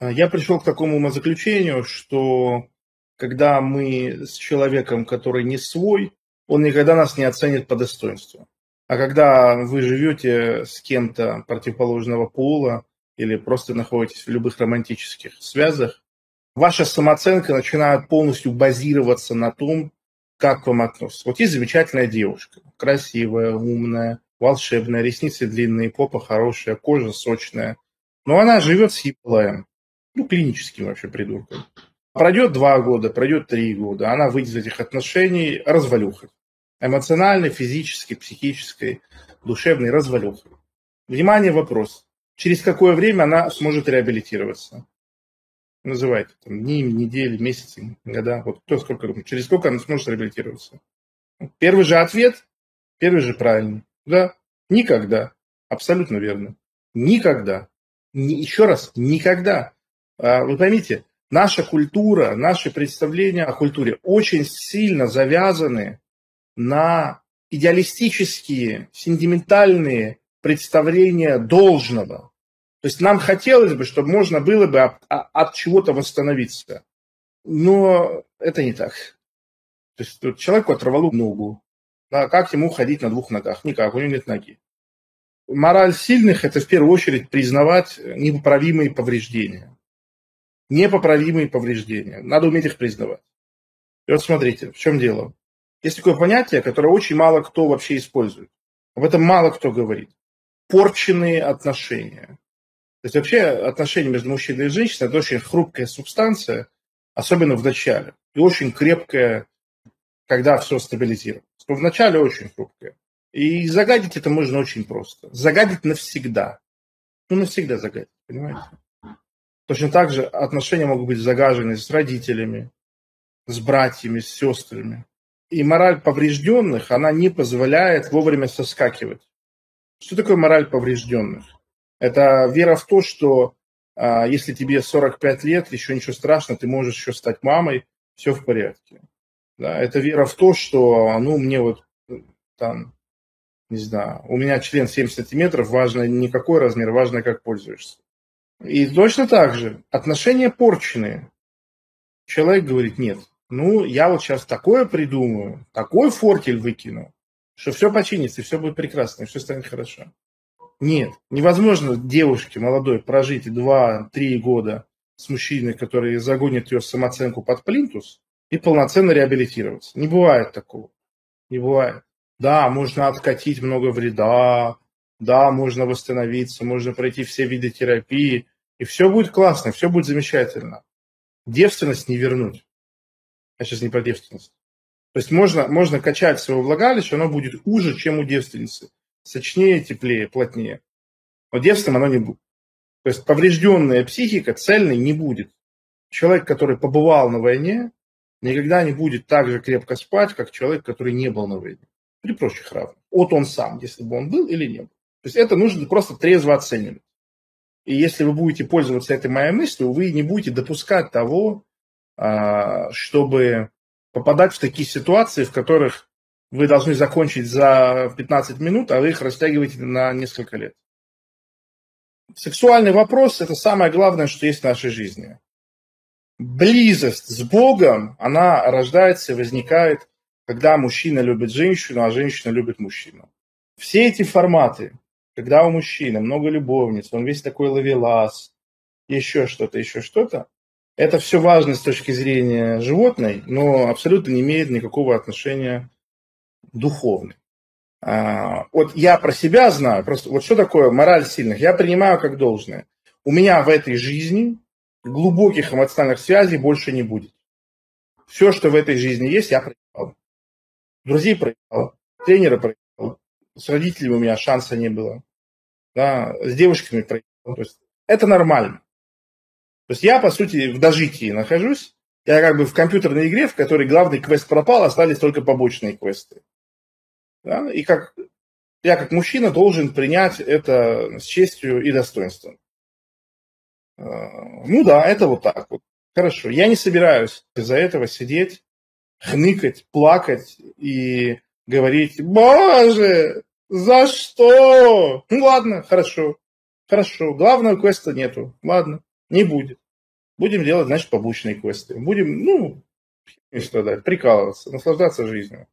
Я пришел к такому умозаключению, что когда мы с человеком, который не свой, он никогда нас не оценит по достоинству. А когда вы живете с кем-то противоположного пола или просто находитесь в любых романтических связях, ваша самооценка начинает полностью базироваться на том, как вам относятся. Вот есть замечательная девушка, красивая, умная, волшебная, ресницы длинные, попа хорошая, кожа сочная. Но она живет с еблаем, ну, клиническим вообще придурком. Пройдет два года, пройдет три года, она выйдет из этих отношений развалюхой. Эмоциональной, физической, психической, душевной развалюхой. Внимание, вопрос. Через какое время она сможет реабилитироваться? Называйте. Там, дни, недели, месяцы, года. Вот кто сколько думает. Через сколько она сможет реабилитироваться? Первый же ответ, первый же правильный. Да, никогда. Абсолютно верно. Никогда. Ни, еще раз, никогда. А, вы поймите, наша культура, наши представления о культуре очень сильно завязаны на идеалистические, сентиментальные представления должного. То есть нам хотелось бы, чтобы можно было бы от, от чего-то восстановиться. Но это не так. То есть вот человеку оторвало ногу. Да, как ему ходить на двух ногах? Никак, у него нет ноги. Мораль сильных – это в первую очередь признавать непоправимые повреждения непоправимые повреждения. Надо уметь их признавать. И вот смотрите, в чем дело. Есть такое понятие, которое очень мало кто вообще использует. Об этом мало кто говорит. Порченные отношения. То есть вообще отношения между мужчиной и женщиной – это очень хрупкая субстанция, особенно в начале. И очень крепкая, когда все стабилизируется. Но в начале очень хрупкая. И загадить это можно очень просто. Загадить навсегда. Ну, навсегда загадить, понимаете? Точно так же отношения могут быть загажены с родителями, с братьями, с сестрами. И мораль поврежденных, она не позволяет вовремя соскакивать. Что такое мораль поврежденных? Это вера в то, что а, если тебе 45 лет, еще ничего страшного, ты можешь еще стать мамой, все в порядке. Да, это вера в то, что, ну, мне вот там, не знаю, у меня член 7 сантиметров, важно не какой размер, важно, как пользуешься. И точно так же отношения порченные. Человек говорит, нет, ну, я вот сейчас такое придумаю, такой фортель выкину, что все починится, и все будет прекрасно, и все станет хорошо. Нет, невозможно девушке молодой прожить 2-3 года с мужчиной, который загонит ее самооценку под плинтус, и полноценно реабилитироваться. Не бывает такого. Не бывает. Да, можно откатить много вреда, да, можно восстановиться, можно пройти все виды терапии, и все будет классно, все будет замечательно. Девственность не вернуть. Я сейчас не про девственность. То есть можно, можно качать свое влагалище, оно будет хуже, чем у девственницы. Сочнее, теплее, плотнее. Но девственным оно не будет. То есть поврежденная психика цельной не будет. Человек, который побывал на войне, никогда не будет так же крепко спать, как человек, который не был на войне. При прочих равных. Вот он сам, если бы он был или не был. То есть это нужно просто трезво оценивать. И если вы будете пользоваться этой моей мыслью, вы не будете допускать того, а, чтобы попадать в такие ситуации, в которых вы должны закончить за 15 минут, а вы их растягиваете на несколько лет. Сексуальный вопрос – это самое главное, что есть в нашей жизни. Близость с Богом, она рождается и возникает, когда мужчина любит женщину, а женщина любит мужчину. Все эти форматы, когда у мужчины много любовниц, он весь такой ловелас, еще что-то, еще что-то, это все важно с точки зрения животной, но абсолютно не имеет никакого отношения духовной. А, вот я про себя знаю, просто вот что такое мораль сильных, я принимаю как должное. У меня в этой жизни глубоких эмоциональных связей больше не будет. Все, что в этой жизни есть, я проиграл. Друзей проиграл, тренера проиграл, с родителями у меня шанса не было. Да, с девушками проехал. То есть это нормально. То есть я, по сути, в дожитии нахожусь. Я как бы в компьютерной игре, в которой главный квест пропал, остались только побочные квесты. Да? И как я как мужчина должен принять это с честью и достоинством. А, ну да, это вот так вот. Хорошо. Я не собираюсь из-за этого сидеть, хныкать, плакать и говорить, боже, за что? Ну ладно, хорошо. Хорошо. Главного квеста нету. Ладно, не будет. Будем делать, значит, побочные квесты. Будем, ну, страдать, прикалываться, наслаждаться жизнью.